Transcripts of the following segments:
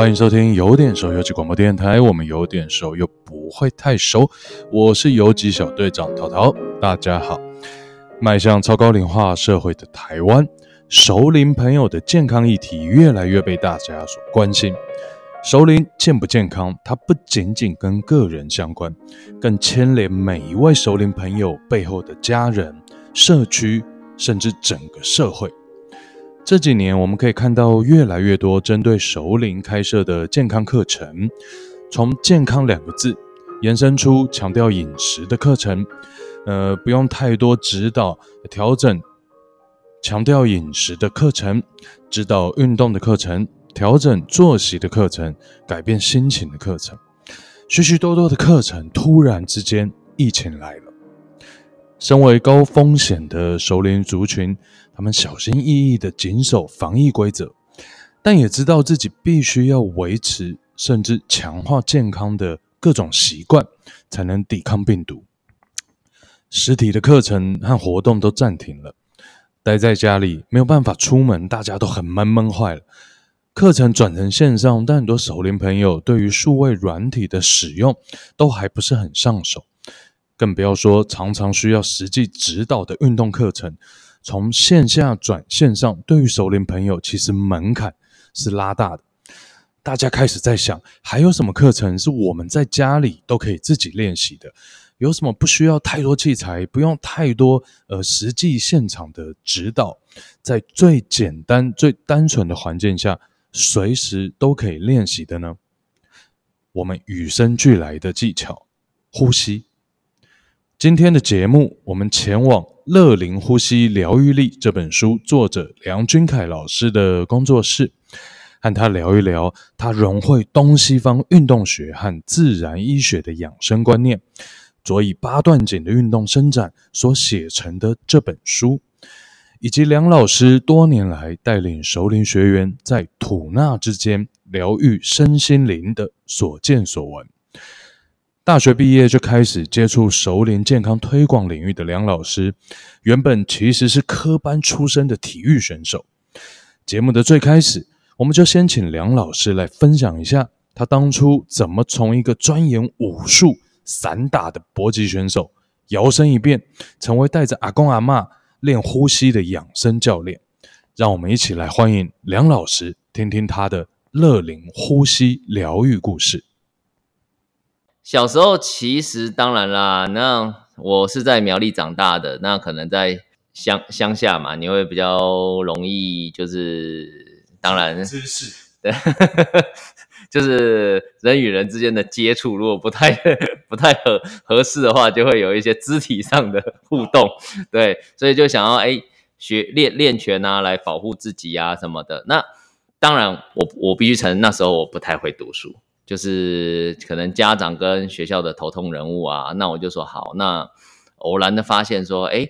欢迎收听有点熟游击广播电台，我们有点熟又不会太熟。我是游击小队长淘淘，大家好。迈向超高龄化社会的台湾，熟龄朋友的健康议题越来越被大家所关心。熟龄健不健康，它不仅仅跟个人相关，更牵连每一位熟龄朋友背后的家人、社区，甚至整个社会。这几年，我们可以看到越来越多针对熟龄开设的健康课程，从“健康”两个字延伸出强调饮食的课程，呃，不用太多指导调整，强调饮食的课程，指导运动的课程，调整作息的课程，改变心情的课程，许许多多的课程，突然之间，疫情来了。身为高风险的熟龄族群，他们小心翼翼的谨守防疫规则，但也知道自己必须要维持甚至强化健康的各种习惯，才能抵抗病毒。实体的课程和活动都暂停了，待在家里没有办法出门，大家都很闷闷坏了。课程转成线上，但很多熟龄朋友对于数位软体的使用都还不是很上手。更不要说常常需要实际指导的运动课程，从线下转线上，对于熟龄朋友其实门槛是拉大的。大家开始在想，还有什么课程是我们在家里都可以自己练习的？有什么不需要太多器材，不用太多呃实际现场的指导，在最简单、最单纯的环境下，随时都可以练习的呢？我们与生俱来的技巧，呼吸。今天的节目，我们前往《乐灵呼吸疗愈力》这本书作者梁君凯老师的工作室，和他聊一聊他融会东西方运动学和自然医学的养生观念，佐以八段锦的运动伸展所写成的这本书，以及梁老师多年来带领熟龄学员在吐纳之间疗愈身心灵的所见所闻。大学毕业就开始接触熟龄健康推广领域的梁老师，原本其实是科班出身的体育选手。节目的最开始，我们就先请梁老师来分享一下，他当初怎么从一个钻研武术散打的搏击选手，摇身一变成为带着阿公阿嬷练呼吸的养生教练。让我们一起来欢迎梁老师，听听他的乐龄呼吸疗愈故事。小时候其实当然啦，那我是在苗栗长大的，那可能在乡乡下嘛，你会比较容易就是当然知识对，就是人与人之间的接触，如果不太 不太合合适的话，就会有一些肢体上的互动，对，所以就想要哎学练练拳啊，来保护自己啊什么的。那当然我我必须承认那时候我不太会读书。就是可能家长跟学校的头痛人物啊，那我就说好。那偶然的发现说，哎，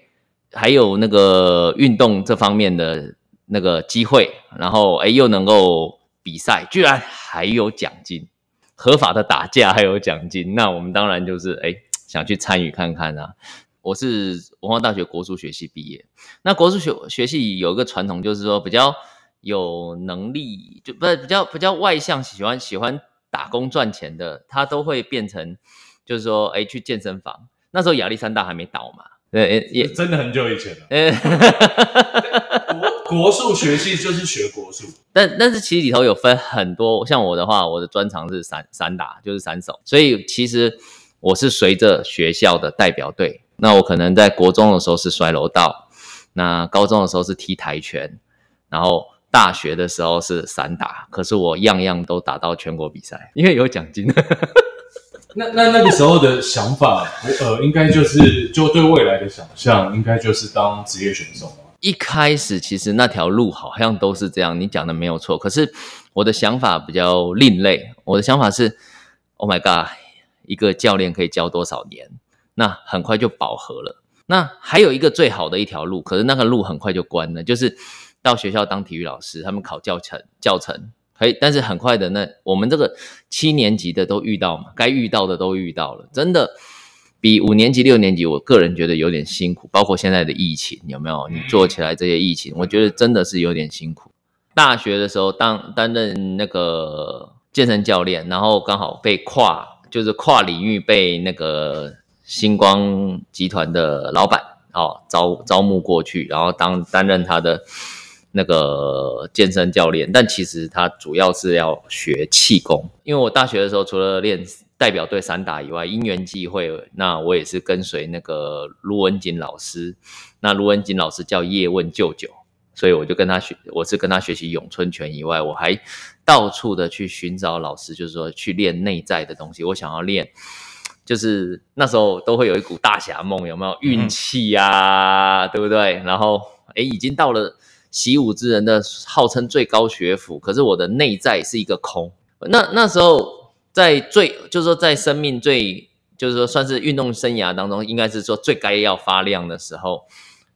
还有那个运动这方面的那个机会，然后哎又能够比赛，居然还有奖金，合法的打架还有奖金，那我们当然就是哎想去参与看看啊。我是文化大学国术学系毕业，那国术学学系有一个传统，就是说比较有能力，就不比较比较外向，喜欢喜欢。打工赚钱的，他都会变成，就是说，哎，去健身房。那时候亚历山大还没倒嘛，对，也真的很久以前了。国国术学系就是学国术，但但是其实里头有分很多，像我的话，我的专长是散散打，就是散手，所以其实我是随着学校的代表队。那我可能在国中的时候是摔楼道，那高中的时候是踢跆拳，然后。大学的时候是散打，可是我样样都打到全国比赛，因为有奖金。那那那个时候的想法，呃，应该就是就对未来的想象，应该就是当职业选手吗？一开始其实那条路好像都是这样，你讲的没有错。可是我的想法比较另类，我的想法是，Oh my God，一个教练可以教多少年？那很快就饱和了。那还有一个最好的一条路，可是那个路很快就关了，就是。到学校当体育老师，他们考教程教程可以，但是很快的，那我们这个七年级的都遇到嘛，该遇到的都遇到了，真的比五年级六年级，我个人觉得有点辛苦。包括现在的疫情，有没有？你做起来这些疫情，我觉得真的是有点辛苦。大学的时候当担任那个健身教练，然后刚好被跨就是跨领域被那个星光集团的老板哦招招募过去，然后当担任他的那个健身教练，但其实他主要是要学气功，因为我大学的时候除了练代表队散打以外，因缘际会，那我也是跟随那个卢文锦老师，那卢文锦老师叫叶问舅舅。所以我就跟他学，我是跟他学习咏春拳以外，我还到处的去寻找老师，就是说去练内在的东西。我想要练，就是那时候都会有一股大侠梦，有没有运气呀？对不对？然后诶，已经到了习武之人的号称最高学府，可是我的内在是一个空。那那时候在最，就是说在生命最，就是说算是运动生涯当中，应该是说最该要发亮的时候。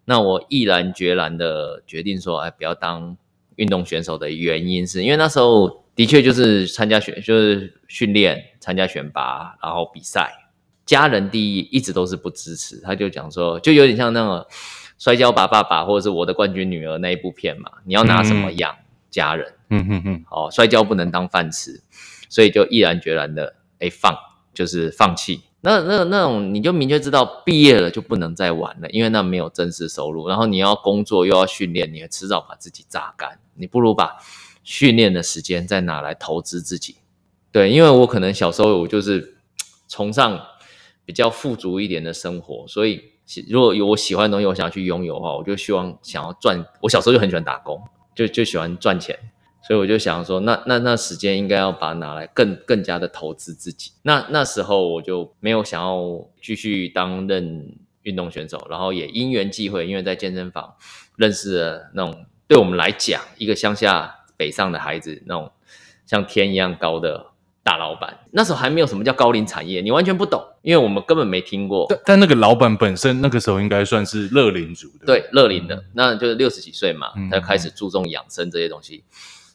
那我毅然决然的决定说，哎，不要当运动选手的原因是因为那时候的确就是参加选，就是训练、参加选拔，然后比赛。家人第一一直都是不支持，他就讲说，就有点像那个摔跤吧爸爸或者是我的冠军女儿那一部片嘛，你要拿什么养家人？嗯嗯嗯，哦，摔跤不能当饭吃，所以就毅然决然的，哎，放就是放弃。那那那种你就明确知道毕业了就不能再玩了，因为那没有正式收入，然后你要工作又要训练，你迟早把自己榨干。你不如把训练的时间再拿来投资自己。对，因为我可能小时候我就是崇尚比较富足一点的生活，所以如果有我喜欢的东西，我想要去拥有的话，我就希望想要赚。我小时候就很喜欢打工，就就喜欢赚钱。所以我就想说，那那那时间应该要把它拿来更更加的投资自己。那那时候我就没有想要继续当任运动选手，然后也因缘际会，因为在健身房认识了那种对我们来讲一个乡下北上的孩子，那种像天一样高的大老板。那时候还没有什么叫高龄产业，你完全不懂，因为我们根本没听过。但但那个老板本身那个时候应该算是乐龄族的，对，乐龄的，那就是六十几岁嘛，他就开始注重养生这些东西。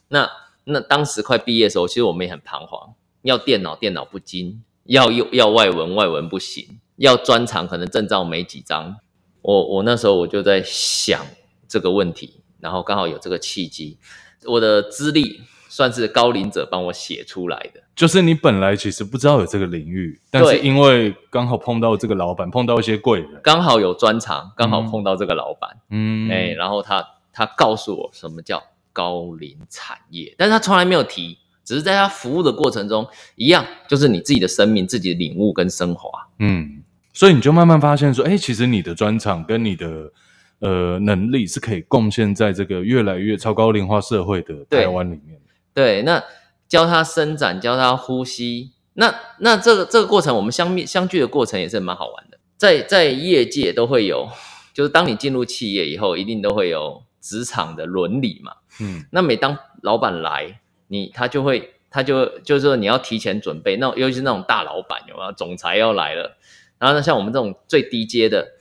那那当时快毕业的时候，其实我们也很彷徨。要电脑，电脑不精；要要要外文，外文不行；要专长，可能证照没几张。我我那时候我就在想这个问题，然后刚好有这个契机。我的资历算是高龄者帮我写出来的，就是你本来其实不知道有这个领域，但是因为刚好碰到这个老板，碰到一些贵人，刚好有专长，刚好碰到这个老板，嗯，哎、欸，然后他他告诉我什么叫。高龄产业，但是他从来没有提，只是在他服务的过程中，一样就是你自己的生命、自己的领悟跟升华。嗯，所以你就慢慢发现说，哎、欸，其实你的专长跟你的呃能力是可以贡献在这个越来越超高龄化社会的台湾里面。对，那教他伸展，教他呼吸，那那这个这个过程，我们相面相聚的过程也是蛮好玩的。在在业界都会有，就是当你进入企业以后，一定都会有。职场的伦理嘛，嗯，那每当老板来，你他就会，他就就是说你要提前准备，那尤其是那种大老板有没有？总裁要来了，然后呢，像我们这种最低阶的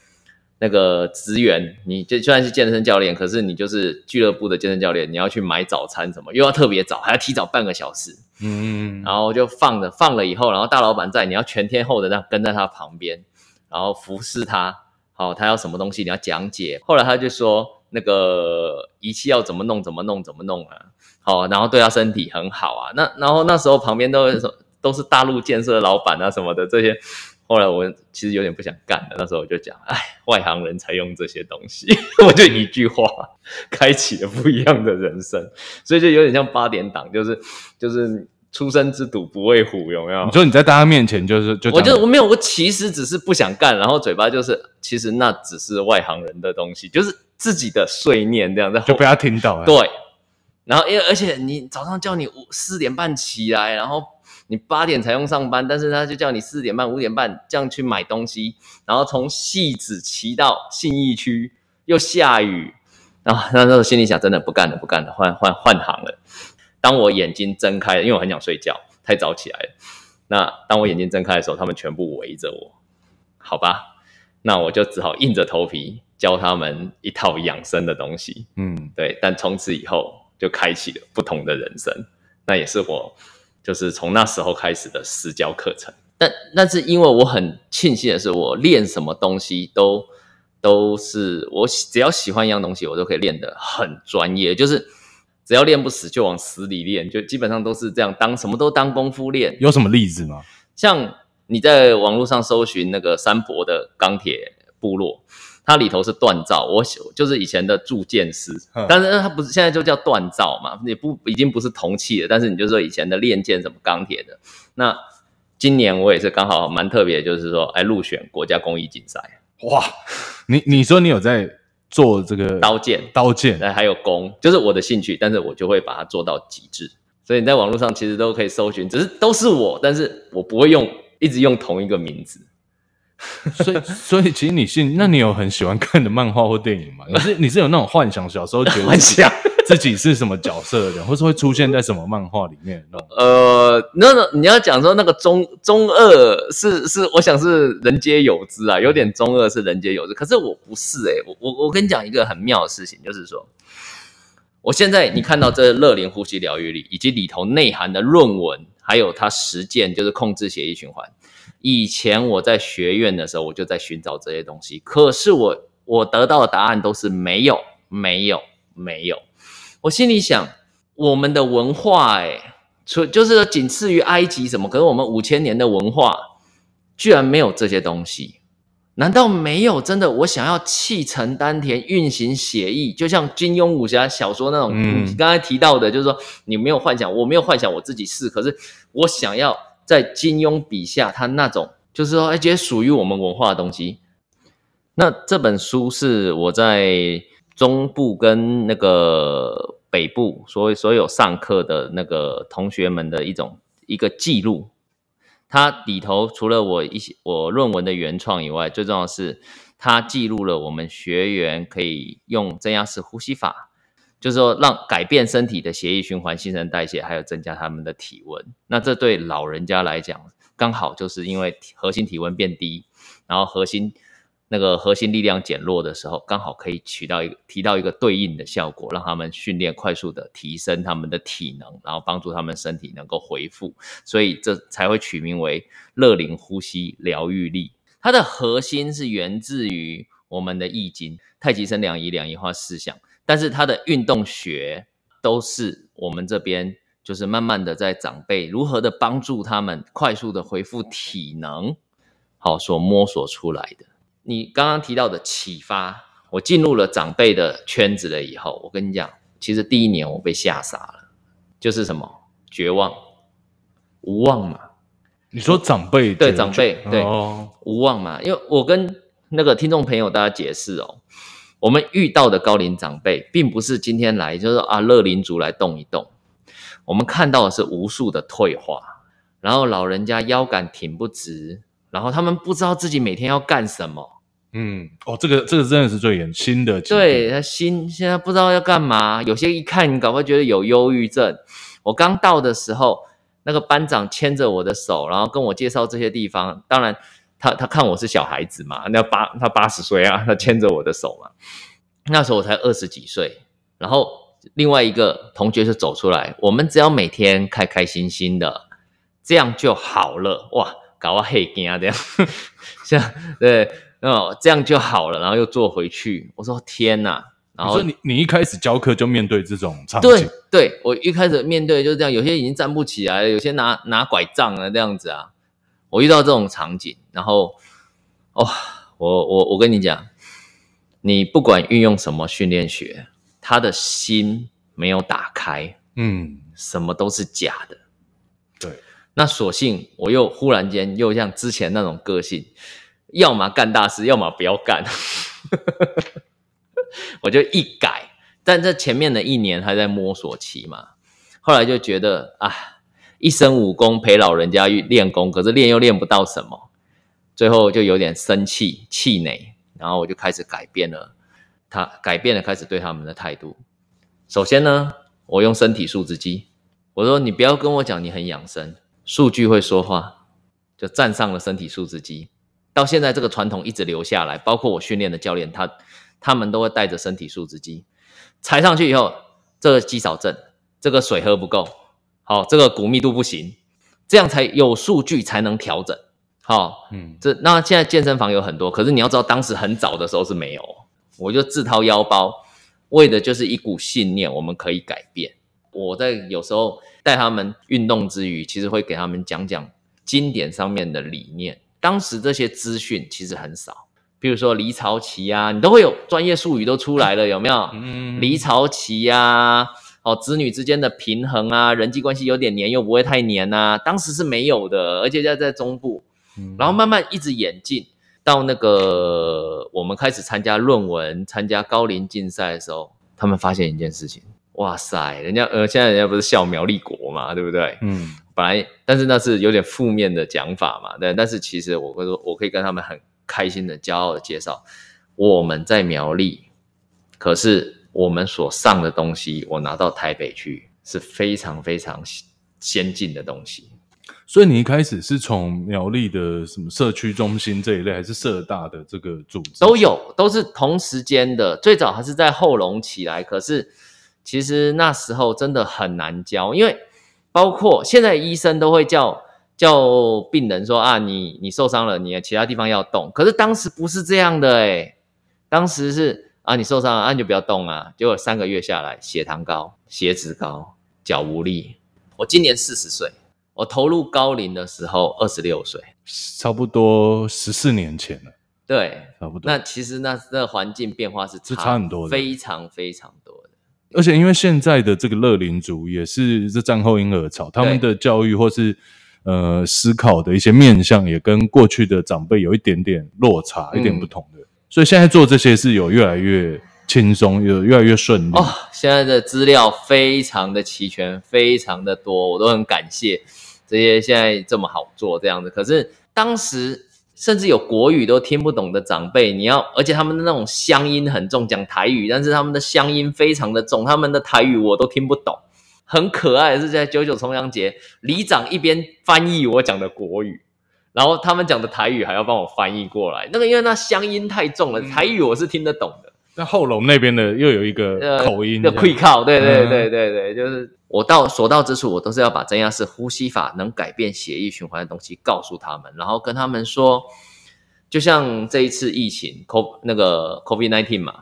那个职员，你就虽然是健身教练，可是你就是俱乐部的健身教练，你要去买早餐什么，又要特别早，还要提早半个小时，嗯，然后就放着放了以后，然后大老板在，你要全天候的那跟在他旁边，然后服侍他，好，他要什么东西你要讲解，后来他就说。那个仪器要怎么弄？怎么弄？怎么弄啊？好，然后对他身体很好啊。那然后那时候旁边都是都是大陆建设老板啊什么的这些。后来我其实有点不想干了。那时候我就讲，哎，外行人才用这些东西。我就一句话，开启了不一样的人生。所以就有点像八点档，就是就是出生之犊不畏虎，有没有？你说你在大家面前就是就我就我没有，我其实只是不想干，然后嘴巴就是其实那只是外行人的东西，就是。自己的碎念这样子，就不要听到。对，然后因为而且你早上叫你五四点半起来，然后你八点才用上班，但是他就叫你四点半五点半这样去买东西，然后从戏子骑到信义区，又下雨，然后那时候心里想，真的不干了，不干了，换换换行了。当我眼睛睁开，因为我很想睡觉，太早起来了。那当我眼睛睁开的时候，他们全部围着我，好吧，那我就只好硬着头皮。教他们一套养生的东西，嗯，对，但从此以后就开启了不同的人生，那也是我就是从那时候开始的私教课程。但那是因为我很庆幸的是，我练什么东西都都是我只要喜欢一样东西，我都可以练得很专业。就是只要练不死就往死里练，就基本上都是这样，当什么都当功夫练。有什么例子吗？像你在网络上搜寻那个三伯的钢铁部落，它里头是锻造，我就是以前的铸剑师，嗯、但是它不是现在就叫锻造嘛，也不已经不是铜器了，但是你就说以前的炼剑什么钢铁的。那今年我也是刚好蛮特别，就是说哎入选国家工艺竞赛。哇，你你说你有在做这个刀剑，刀剑，还有弓，就是我的兴趣，但是我就会把它做到极致。所以你在网络上其实都可以搜寻，只是都是我，但是我不会用一直用同一个名字。所以，所以其实你是，那你有很喜欢看的漫画或电影吗？你是你是有那种幻想，小时候觉得幻想自己是什么角色的人，或是会出现在什么漫画里面那种？呃，那个你要讲说那个中中二是是，我想是人皆有之啊，有点中二是人皆有之。可是我不是诶、欸，我我我跟你讲一个很妙的事情，就是说。我现在你看到这乐龄呼吸疗愈力，以及里头内涵的论文，还有它实践，就是控制血液循环。以前我在学院的时候，我就在寻找这些东西，可是我我得到的答案都是没有，没有，没有。我心里想，我们的文化，哎，除就是仅次于埃及什么，可是我们五千年的文化，居然没有这些东西。难道没有真的？我想要气沉丹田，运行血液，就像金庸武侠小说那种。嗯，刚才提到的，就是说你没有幻想，我没有幻想我自己是，可是我想要在金庸笔下他那种，就是说，而且属于我们文化的东西。那这本书是我在中部跟那个北部所所有上课的那个同学们的一种一个记录。它里头除了我一些我论文的原创以外，最重要的是它记录了我们学员可以用增压式呼吸法，就是说让改变身体的血液循环、新陈代谢，还有增加他们的体温。那这对老人家来讲，刚好就是因为核心体温变低，然后核心。那个核心力量减弱的时候，刚好可以取到一个提到一个对应的效果，让他们训练快速的提升他们的体能，然后帮助他们身体能够恢复，所以这才会取名为乐灵呼吸疗愈力。它的核心是源自于我们的易经，太极生两仪，两仪化四象，但是它的运动学都是我们这边就是慢慢的在长辈如何的帮助他们快速的恢复体能，好所摸索出来的。你刚刚提到的启发，我进入了长辈的圈子了以后，我跟你讲，其实第一年我被吓傻了，就是什么绝望、无望嘛。你说长辈对长辈对、哦、无望嘛？因为我跟那个听众朋友大家解释哦，我们遇到的高龄长辈，并不是今天来就是啊乐龄族来动一动，我们看到的是无数的退化，然后老人家腰杆挺不直，然后他们不知道自己每天要干什么。嗯，哦，这个这个真的是最严新的，对他心现在不知道要干嘛，有些一看你搞不好觉得有忧郁症。我刚到的时候，那个班长牵着我的手，然后跟我介绍这些地方。当然他，他他看我是小孩子嘛，那八他八十岁啊，他牵着我的手嘛。那时候我才二十几岁，然后另外一个同学就走出来，我们只要每天开开心心的，这样就好了。哇，搞我黑惊啊这样，像对。哦，这样就好了，然后又坐回去。我说天哪！然后你你一开始教课就面对这种场景？对，对我一开始面对就是这样，有些已经站不起来了，有些拿拿拐杖了这样子啊。我遇到这种场景，然后哦，我我我跟你讲，你不管运用什么训练学，他的心没有打开，嗯，什么都是假的。对，那索性我又忽然间又像之前那种个性。要么干大事，要么不要干。我就一改，但这前面的一年还在摸索期嘛。后来就觉得啊，一身武功陪老人家练功，可是练又练不到什么，最后就有点生气气馁，然后我就开始改变了，他改变了开始对他们的态度。首先呢，我用身体素质机，我说你不要跟我讲你很养生，数据会说话，就站上了身体素质机。到现在这个传统一直留下来，包括我训练的教练，他他们都会带着身体素质机踩上去以后，这个肌少症，这个水喝不够，好，这个骨密度不行，这样才有数据才能调整。好，嗯，这那现在健身房有很多，可是你要知道，当时很早的时候是没有，我就自掏腰包，为的就是一股信念，我们可以改变。我在有时候带他们运动之余，其实会给他们讲讲经典上面的理念。当时这些资讯其实很少，比如说离巢期啊，你都会有专业术语都出来了，有没有？嗯，离巢期呀、啊，哦，子女之间的平衡啊，人际关系有点黏又不会太黏啊，当时是没有的，而且在在中部，然后慢慢一直演进到那个我们开始参加论文、参加高龄竞赛的时候，他们发现一件事情。哇塞，人家呃，现在人家不是笑苗立国嘛，对不对？嗯，本来，但是那是有点负面的讲法嘛，对。但是其实我会说，我可以跟他们很开心的、骄傲的介绍，我们在苗栗，可是我们所上的东西，我拿到台北去是非常非常先进的东西。所以你一开始是从苗栗的什么社区中心这一类，还是社大的这个组织？都有，都是同时间的。最早还是在后龙起来，可是。其实那时候真的很难教，因为包括现在医生都会叫叫病人说啊，你你受伤了，你其他地方要动。可是当时不是这样的诶，当时是啊，你受伤了，啊你就不要动啊。结果三个月下来，血糖高，血脂高，脚无力。我今年四十岁，我投入高龄的时候二十六岁，差不多十四年前了。对，差不多。那其实那那环境变化是差，是差很多的，非常非常多的。而且因为现在的这个乐龄族也是这战后婴儿潮，他们的教育或是呃思考的一些面向也跟过去的长辈有一点点落差，嗯、一点不同的。所以现在做这些是有越来越轻松，有越来越顺利。哦，现在的资料非常的齐全，非常的多，我都很感谢这些现在这么好做这样子。可是当时。甚至有国语都听不懂的长辈，你要，而且他们的那种乡音很重，讲台语，但是他们的乡音非常的重，他们的台语我都听不懂。很可爱是在九九重阳节，里长一边翻译我讲的国语，然后他们讲的台语还要帮我翻译过来。那个因为那乡音太重了，台语我是听得懂的。那后龙那边的又有一个口音，就会靠，对对对对对，就是。我到所到之处，我都是要把增压式呼吸法能改变血液循环的东西告诉他们，然后跟他们说，就像这一次疫情，co 那个 COVID nineteen 嘛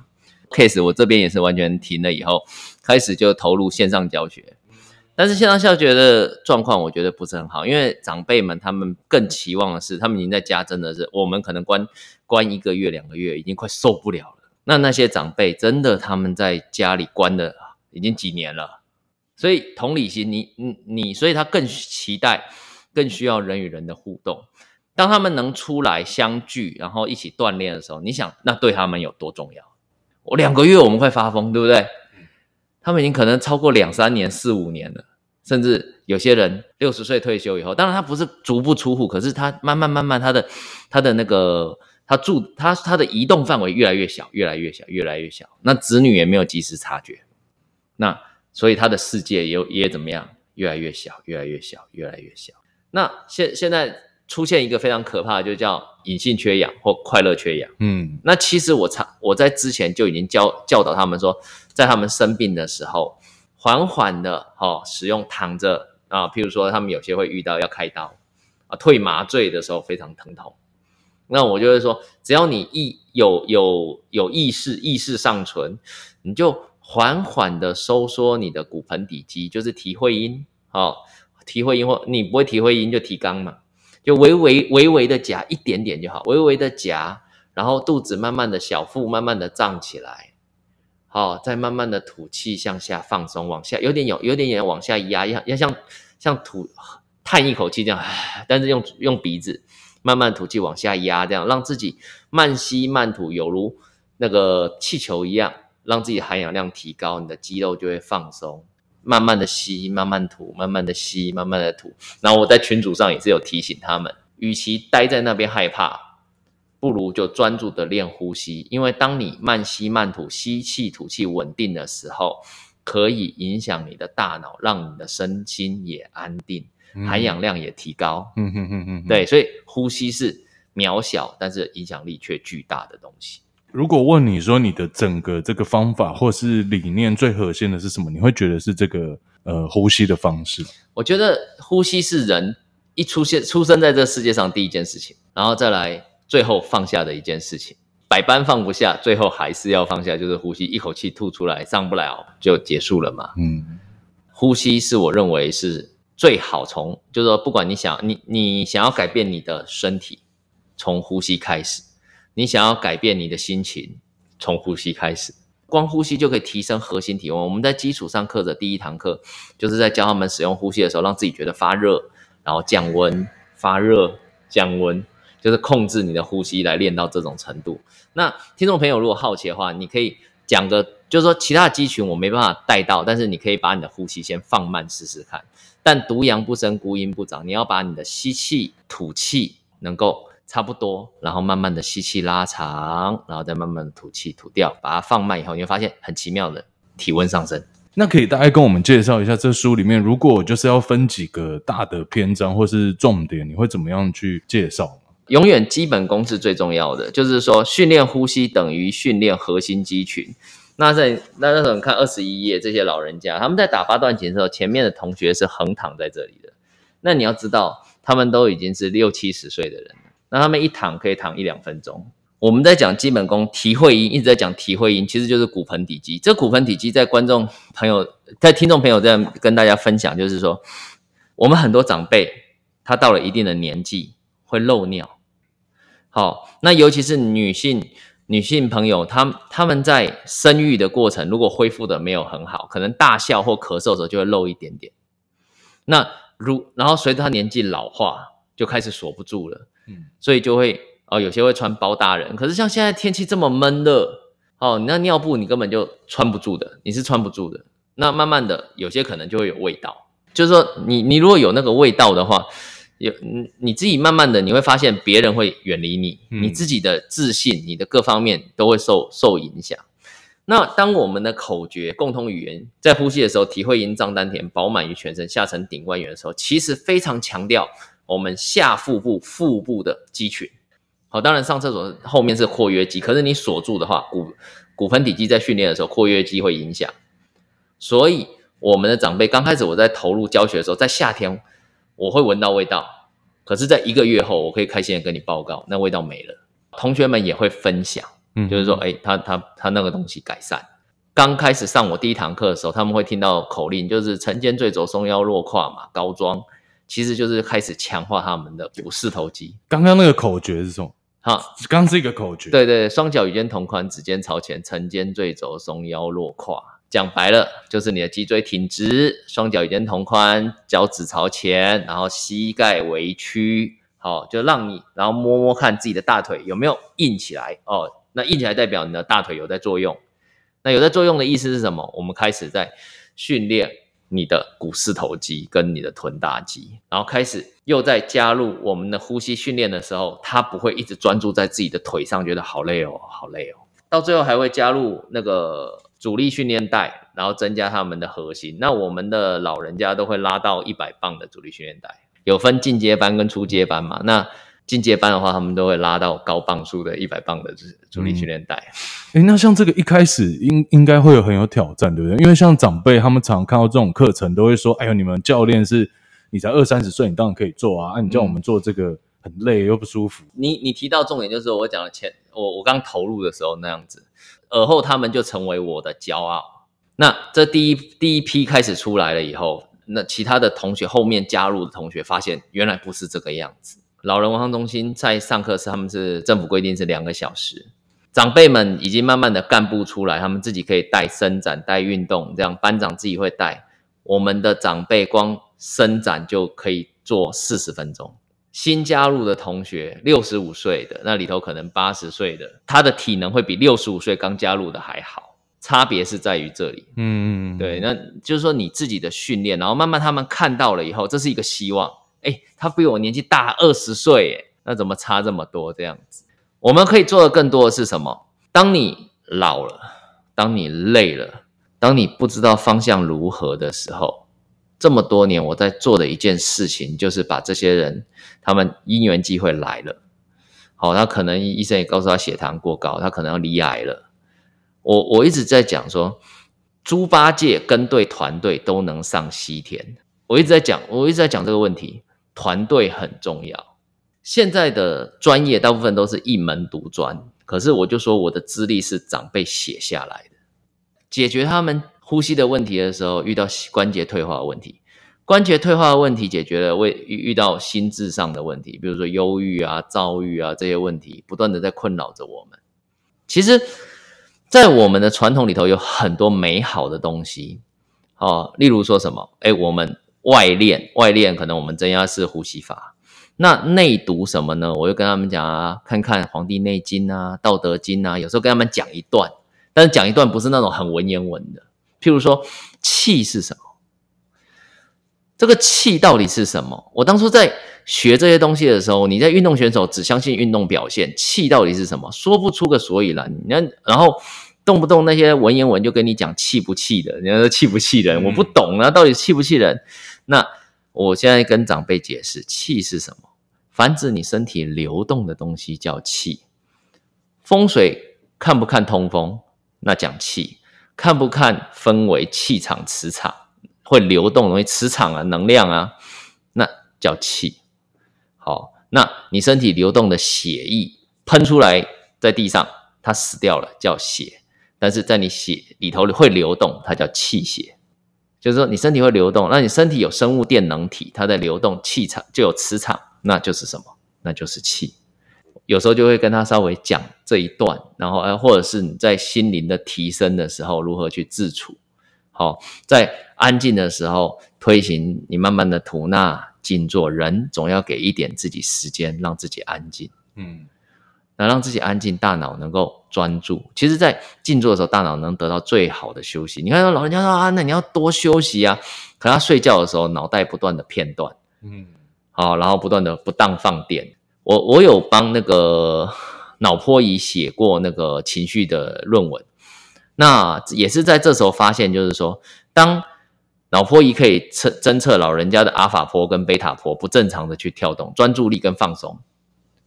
，case 我这边也是完全停了以后，开始就投入线上教学，但是线上教学的状况我觉得不是很好，因为长辈们他们更期望的是，他们已经在家真的是，我们可能关关一个月两个月，已经快受不了了。那那些长辈真的他们在家里关了已经几年了。所以同理心，你你你，所以他更期待，更需要人与人的互动。当他们能出来相聚，然后一起锻炼的时候，你想那对他们有多重要？我两个月我们快发疯，对不对？他们已经可能超过两三年、四五年了，甚至有些人六十岁退休以后，当然他不是足不出户，可是他慢慢慢慢他的他的那个他住他他的移动范围越来越小，越来越小，越来越小。那子女也没有及时察觉，那。所以他的世界也也怎么样？越来越小，越来越小，越来越小。那现现在出现一个非常可怕，就叫隐性缺氧或快乐缺氧。嗯，那其实我常我在之前就已经教教导他们说，在他们生病的时候，缓缓的哦使用躺着啊，譬如说他们有些会遇到要开刀啊，退麻醉的时候非常疼痛。那我就会说，只要你意有有有意识，意识尚存，你就。缓缓的收缩你的骨盆底肌，就是提会阴，哦，提会阴或你不会提会阴就提肛嘛，就微微微微的夹一点点就好，微微的夹，然后肚子慢慢的小腹慢慢的胀起来，好、再慢慢的吐气向下放松，往下有点有有点点往下压，要要像像吐叹一口气这样，但是用用鼻子慢慢吐气往下压，这样让自己慢吸慢吐，有如那个气球一样。让自己含氧量提高，你的肌肉就会放松。慢慢的吸，慢慢吐，慢慢的吸，慢慢的吐。然后我在群组上也是有提醒他们，与其待在那边害怕，不如就专注的练呼吸。因为当你慢吸慢吐，吸气吐气稳定的时候，可以影响你的大脑，让你的身心也安定，嗯、含氧量也提高。嗯哼哼哼。对，所以呼吸是渺小，但是影响力却巨大的东西。如果问你说你的整个这个方法或是理念最核心的是什么？你会觉得是这个呃呼吸的方式？我觉得呼吸是人一出现出生在这世界上第一件事情，然后再来最后放下的一件事情，百般放不下，最后还是要放下，就是呼吸，一口气吐出来上不了就结束了嘛。嗯，呼吸是我认为是最好从，就是说不管你想你你想要改变你的身体，从呼吸开始；你想要改变你的心情，从呼吸开始。光呼吸就可以提升核心体温。我们在基础上课的第一堂课，就是在教他们使用呼吸的时候，让自己觉得发热，然后降温，发热降温，就是控制你的呼吸来练到这种程度。那听众朋友如果好奇的话，你可以讲个，就是说其他的肌群我没办法带到，但是你可以把你的呼吸先放慢试试看。但独阳不生，孤阴不长，你要把你的吸气、吐气能够。差不多，然后慢慢的吸气拉长，然后再慢慢的吐气吐掉，把它放慢以后，你会发现很奇妙的体温上升。那可以大概跟我们介绍一下，这书里面如果就是要分几个大的篇章或是重点，你会怎么样去介绍？永远基本功是最重要的，就是说训练呼吸等于训练核心肌群。那在那那时候你看二十一页这些老人家，他们在打八段锦的时候，前面的同学是横躺在这里的。那你要知道，他们都已经是六七十岁的人。那他们一躺可以躺一两分钟。我们在讲基本功，提会阴一直在讲提会阴，其实就是骨盆底肌。这骨盆底肌在观众朋友、在听众朋友在跟大家分享，就是说，我们很多长辈他到了一定的年纪会漏尿。好，那尤其是女性女性朋友，她她们在生育的过程如果恢复的没有很好，可能大笑或咳嗽的时候就会漏一点点。那如然后随着她年纪老化，就开始锁不住了。嗯，所以就会哦，有些会穿包大人，可是像现在天气这么闷热，哦，你那尿布你根本就穿不住的，你是穿不住的。那慢慢的，有些可能就会有味道，就是说你你如果有那个味道的话，有你你自己慢慢的你会发现别人会远离你，嗯、你自己的自信，你的各方面都会受受影响。那当我们的口诀共同语言在呼吸的时候，体会阴脏丹田，饱满于全身，下沉顶关元的时候，其实非常强调。我们下腹部、腹部的肌群，好，当然上厕所后面是括约肌，可是你锁住的话，骨骨盆底肌在训练的时候，括约肌会影响。所以我们的长辈刚开始我在投入教学的时候，在夏天我会闻到味道，可是在一个月后，我可以开心的跟你报告，那味道没了。同学们也会分享，嗯，就是说，哎，他他他那个东西改善。刚开始上我第一堂课的时候，他们会听到口令，就是沉肩坠肘松腰落胯嘛，高桩。其实就是开始强化他们的股四头肌。刚刚那个口诀是什么？好，刚刚是一个口诀。对对，双脚与肩同宽，指尖朝前，沉肩坠肘，松腰落胯。讲白了，就是你的脊椎挺直，双脚与肩同宽，脚趾朝前，然后膝盖微曲。好，就让你然后摸摸看自己的大腿有没有硬起来哦。那硬起来代表你的大腿有在作用。那有在作用的意思是什么？我们开始在训练。你的股四头肌跟你的臀大肌，然后开始又再加入我们的呼吸训练的时候，他不会一直专注在自己的腿上，觉得好累哦，好累哦。到最后还会加入那个阻力训练带，然后增加他们的核心。那我们的老人家都会拉到一百磅的阻力训练带，有分进阶班跟初阶班嘛？那进阶班的话，他们都会拉到高磅数的一百磅的主力训练带。诶，那像这个一开始应应该会有很有挑战，对不对？因为像长辈他们常看到这种课程，都会说：“哎呦，你们教练是，你才二三十岁，你当然可以做啊！啊，你叫我们做这个很累又不舒服。嗯”你你提到重点就是我讲的前，我我刚投入的时候那样子，而后他们就成为我的骄傲。那这第一第一批开始出来了以后，那其他的同学后面加入的同学发现，原来不是这个样子。老人文康中心在上课时，他们是政府规定是两个小时。长辈们已经慢慢的干部出来，他们自己可以带伸展、带运动，这样班长自己会带。我们的长辈光伸展就可以做四十分钟。新加入的同学，六十五岁的那里头可能八十岁的，他的体能会比六十五岁刚加入的还好。差别是在于这里。嗯，对，那就是说你自己的训练，然后慢慢他们看到了以后，这是一个希望。哎，他比我年纪大二十岁，哎，那怎么差这么多？这样子，我们可以做的更多的是什么？当你老了，当你累了，当你不知道方向如何的时候，这么多年我在做的一件事情，就是把这些人，他们因缘机会来了，好，他可能医生也告诉他血糖过高，他可能要离癌了。我我一直在讲说，猪八戒跟对团队都能上西天。我一直在讲，我一直在讲这个问题。团队很重要。现在的专业大部分都是一门独专，可是我就说我的资历是长辈写下来的，解决他们呼吸的问题的时候，遇到关节退化的问题，关节退化的问题解决了，为遇到心智上的问题，比如说忧郁啊、躁郁啊这些问题，不断的在困扰着我们。其实，在我们的传统里头，有很多美好的东西，哦，例如说什么？哎，我们外练，外练，可能我们增压式呼吸法。那内读什么呢？我就跟他们讲啊，看看《黄帝内经》啊，《道德经》啊，有时候跟他们讲一段，但是讲一段不是那种很文言文的。譬如说，气是什么？这个气到底是什么？我当初在学这些东西的时候，你在运动选手只相信运动表现，气到底是什么？说不出个所以然。那，然后动不动那些文言文就跟你讲气不气的，你说气不气人？我不懂啊，到底气不气人？那我现在跟长辈解释，气是什么？凡指你身体流动的东西叫气。风水看不看通风？那讲气。看不看氛围、气场、磁场会流动，容易磁场啊、能量啊，那叫气。好，那你身体流动的血液喷出来在地上，它死掉了叫血，但是在你血里头会流动，它叫气血。就是说你身体会流动，那你身体有生物电能体，它在流动，气场就有磁场，那就是什么？那就是气。有时候就会跟他稍微讲这一段，然后呃，或者是你在心灵的提升的时候如何去自处，好，在安静的时候推行你慢慢的吐纳静坐，人总要给一点自己时间，让自己安静，嗯，那让自己安静，大脑能够专注。其实，在静坐的时候，大脑能得到最好的休息。你看，老人家说啊，那你要多休息啊，可他睡觉的时候，脑袋不断的片段，嗯，好，然后不断的不当放电。我我有帮那个脑波仪写过那个情绪的论文，那也是在这时候发现，就是说，当脑波仪可以测侦测老人家的阿法波跟贝塔波不正常的去跳动，专注力跟放松，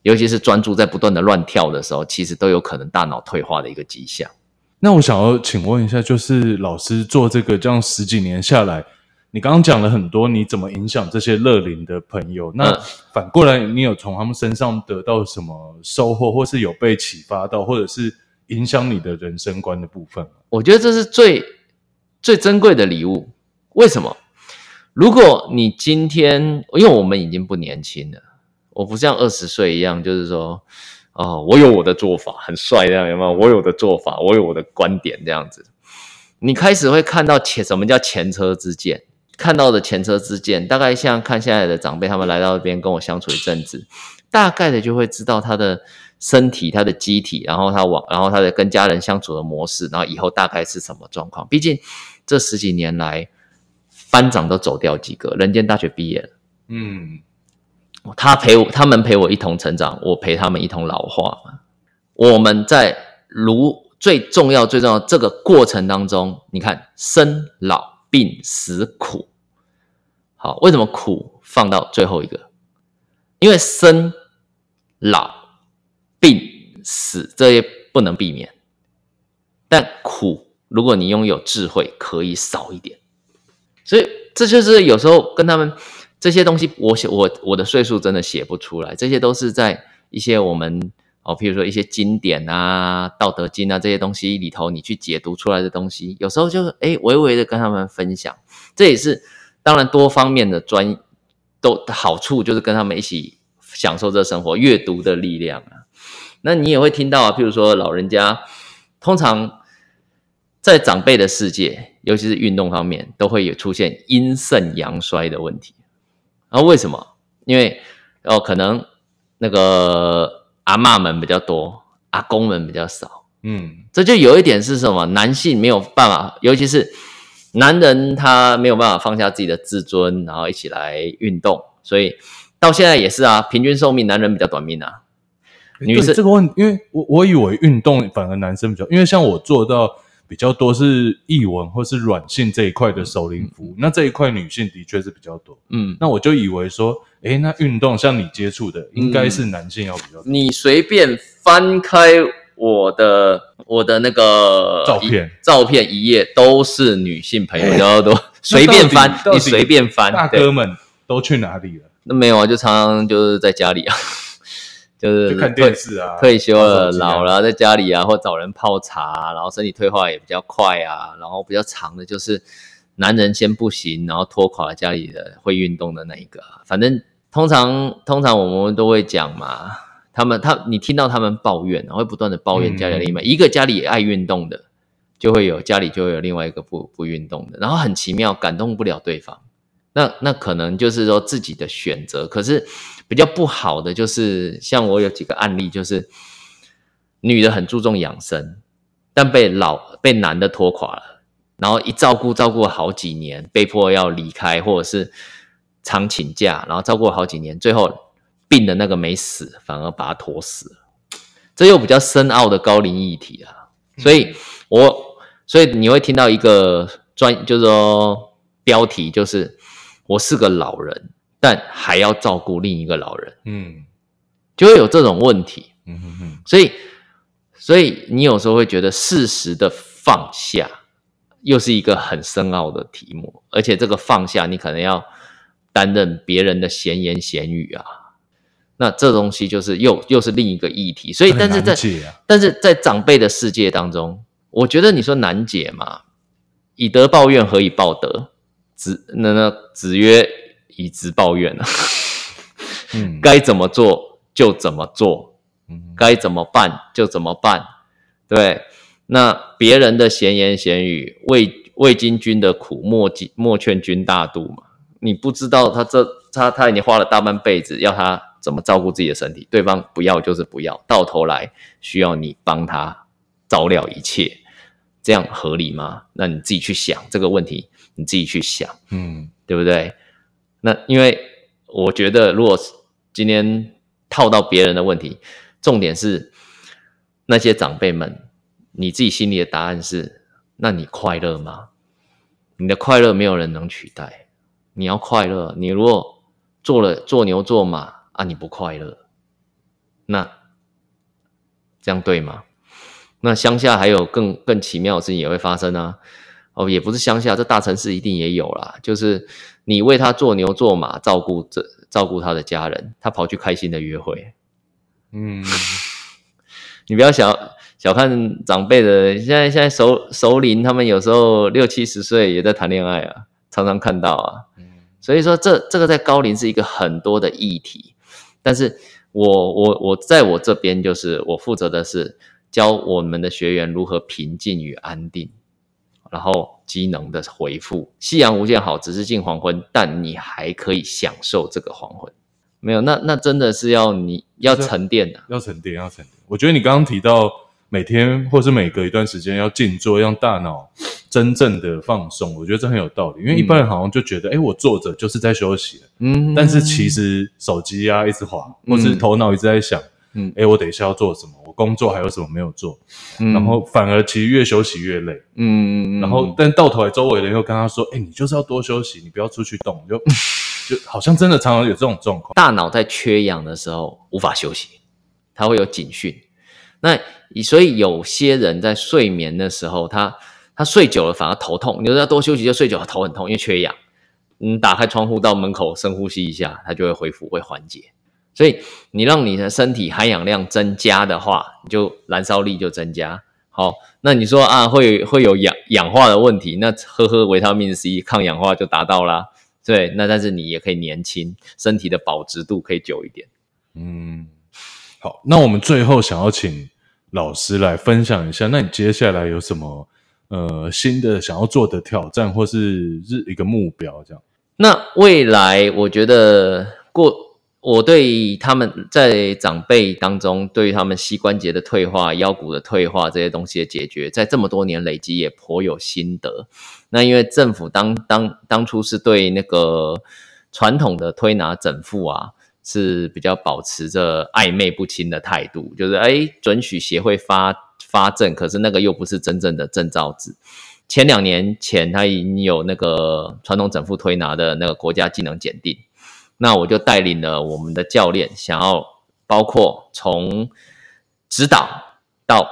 尤其是专注在不断的乱跳的时候，其实都有可能大脑退化的一个迹象。那我想要请问一下，就是老师做这个这样十几年下来。你刚刚讲了很多，你怎么影响这些乐龄的朋友？那反过来，你有从他们身上得到什么收获，或是有被启发到，或者是影响你的人生观的部分？我觉得这是最最珍贵的礼物。为什么？如果你今天，因为我们已经不年轻了，我不像二十岁一样，就是说，哦，我有我的做法，很帅这样，有没有？我有的做法，我有我的观点这样子。你开始会看到前什么叫前车之鉴。看到的前车之鉴，大概像看现在的长辈，他们来到这边跟我相处一阵子，大概的就会知道他的身体、他的机体，然后他往，然后他的跟家人相处的模式，然后以后大概是什么状况。毕竟这十几年来，班长都走掉几个，人间大学毕业了，嗯，他陪我，他们陪我一同成长，我陪他们一同老化。我们在如最重要、最重要这个过程当中，你看生老病死苦。好，为什么苦放到最后一个？因为生、老、病、死这些不能避免，但苦如果你拥有智慧，可以少一点。所以这就是有时候跟他们这些东西我，写我我的岁数真的写不出来，这些都是在一些我们哦，譬如说一些经典啊、道德经啊这些东西里头，你去解读出来的东西，有时候就是诶微微的跟他们分享，这也是。当然，多方面的专都好处就是跟他们一起享受这生活，阅读的力量啊。那你也会听到啊，譬如说老人家通常在长辈的世界，尤其是运动方面，都会有出现阴盛阳衰的问题。然后为什么？因为哦，可能那个阿妈们比较多，阿公们比较少。嗯，这就有一点是什么？男性没有办法，尤其是。男人他没有办法放下自己的自尊，然后一起来运动，所以到现在也是啊，平均寿命男人比较短命啊。女生这个问题，因为我我以为运动反而男生比较，因为像我做到比较多是译文或是软性这一块的守灵服务，嗯、那这一块女性的确是比较多。嗯，那我就以为说，诶，那运动像你接触的，应该是男性要比较多。你随便翻开。我的我的那个照片照片一页都是女性朋友，比较多随便翻，你随便翻。大哥们都去哪里了？那没有啊，就常常就是在家里啊。就是就看电视啊，退休了、啊、老了，在家里啊，或找人泡茶、啊，然后身体退化也比较快啊，然后比较长的就是男人先不行，然后拖垮了家里的会运动的那一个。反正通常通常我们都会讲嘛，他们他你听到他们抱怨，然后会不断的抱怨家里的另外、嗯、一个家里也爱运动的，就会有家里就会有另外一个不不运动的，然后很奇妙，感动不了对方。那那可能就是说自己的选择，可是比较不好的就是，像我有几个案例，就是女的很注重养生，但被老被男的拖垮了，然后一照顾照顾了好几年，被迫要离开或者是常请假，然后照顾了好几年，最后病的那个没死，反而把他拖死了，这又比较深奥的高龄议题啊，所以我所以你会听到一个专，就是说标题就是。我是个老人，但还要照顾另一个老人，嗯，就会有这种问题，嗯哼哼。所以，所以你有时候会觉得适时的放下，又是一个很深奥的题目，而且这个放下，你可能要担任别人的闲言闲语啊，那这东西就是又又是另一个议题。所以，但是在、啊、但是在长辈的世界当中，我觉得你说难解嘛，以德报怨，何以报德？子那那子曰：“以直报怨啊，嗯，该怎么做就怎么做，嗯，该怎么办就怎么办，对。那别人的闲言闲语，未未经君的苦，莫莫劝君大度嘛。你不知道他这他他已经花了大半辈子，要他怎么照顾自己的身体，对方不要就是不要，到头来需要你帮他照料一切，这样合理吗？那你自己去想这个问题。”你自己去想，嗯，对不对？那因为我觉得，如果今天套到别人的问题，重点是那些长辈们，你自己心里的答案是：那你快乐吗？你的快乐没有人能取代。你要快乐，你如果做了做牛做马啊，你不快乐，那这样对吗？那乡下还有更更奇妙的事情也会发生啊。哦，也不是乡下，这大城市一定也有啦。就是你为他做牛做马，照顾这照顾他的家人，他跑去开心的约会。嗯，你不要小小看长辈的，现在现在熟熟龄，他们有时候六七十岁也在谈恋爱啊，常常看到啊。嗯，所以说这这个在高龄是一个很多的议题，但是我我我在我这边就是我负责的是教我们的学员如何平静与安定。然后机能的回复，夕阳无限好，只是近黄昏，但你还可以享受这个黄昏。没有，那那真的是要你要沉淀的，要沉淀，要沉淀。我觉得你刚刚提到每天或是每隔一段时间要静坐，让大脑真正的放松，我觉得这很有道理。因为一般人好像就觉得，哎、嗯，我坐着就是在休息，嗯，但是其实手机啊一直滑，或是头脑一直在想。嗯，哎，我等一下要做什么？我工作还有什么没有做？嗯，然后反而其实越休息越累。嗯，然后但到头来周围人又跟他说：“哎，你就是要多休息，你不要出去动。”就 就好像真的常常有这种状况。大脑在缺氧的时候无法休息，它会有警讯。那所以有些人在睡眠的时候，他他睡久了反而头痛。你说要多休息，就睡久了头很痛，因为缺氧。你打开窗户到门口深呼吸一下，它就会恢复，会缓解。所以你让你的身体含氧量增加的话，你就燃烧力就增加。好，那你说啊，会会有氧氧化的问题，那喝喝维他命 C 抗氧化就达到啦。对，那但是你也可以年轻，身体的保值度可以久一点。嗯，好，那我们最后想要请老师来分享一下，那你接下来有什么呃新的想要做的挑战，或是日一个目标这样？那未来我觉得过。我对他们在长辈当中，对他们膝关节的退化、腰骨的退化这些东西的解决，在这么多年累积也颇有心得。那因为政府当当当初是对那个传统的推拿整复啊，是比较保持着暧昧不清的态度，就是哎准许协会发发证，可是那个又不是真正的证照纸。前两年前，他已经有那个传统整复推拿的那个国家技能检定。那我就带领了我们的教练，想要包括从指导到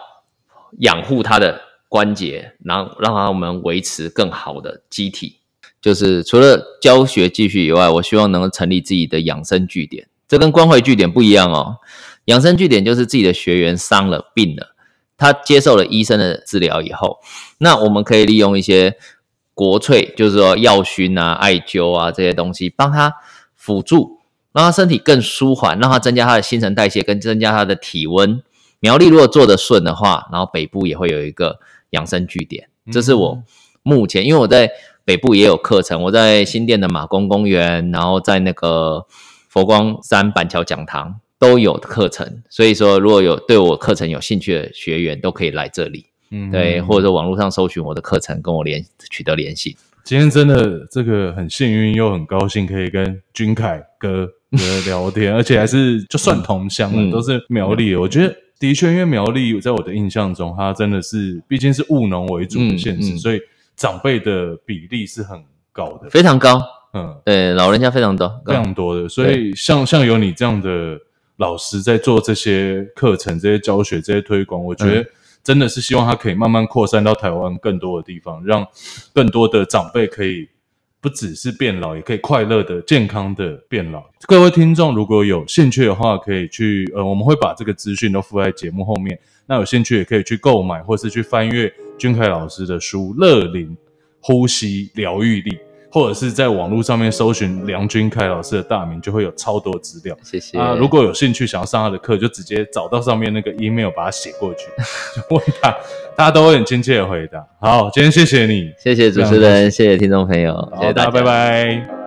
养护他的关节，然后让他们维持更好的机体。就是除了教学继续以外，我希望能够成立自己的养生据点。这跟关怀据点不一样哦。养生据点就是自己的学员伤了病了，他接受了医生的治疗以后，那我们可以利用一些国粹，就是说药熏啊、艾灸啊这些东西，帮他辅助，让他身体更舒缓，让他增加他的新陈代谢，跟增加他的体温。苗栗如果做得顺的话，然后北部也会有一个养生据点，这是我目前，因为我在北部也有课程，我在新店的马公公园，然后在那个佛光山板桥讲堂都有课程，所以说如果有对我课程有兴趣的学员，都可以来这里，嗯，对，或者说网络上搜寻我的课程，跟我联取得联系。今天真的这个很幸运又很高兴，可以跟君凯哥聊天，而且还是就算同乡了，嗯、都是苗栗，嗯、我觉得。的确，因为苗栗在我的印象中，它真的是毕竟是务农为主的县市，嗯嗯、所以长辈的比例是很高的，非常高。嗯，对，老人家非常多，非常多的。所以像像有你这样的老师在做这些课程、这些教学、这些推广，我觉得真的是希望它可以慢慢扩散到台湾更多的地方，让更多的长辈可以。不只是变老，也可以快乐的、健康的变老。各位听众，如果有兴趣的话，可以去呃，我们会把这个资讯都附在节目后面。那有兴趣也可以去购买，或是去翻阅君凯老师的书《乐龄呼吸疗愈力》。或者是在网络上面搜寻梁君凯老师的大名，就会有超多资料。谢谢啊！如果有兴趣想要上他的课，就直接找到上面那个 email，把它写过去，就问他，大家都会很亲切的回答。好，今天谢谢你，谢谢主持人，谢谢听众朋友，好谢谢大家，拜拜。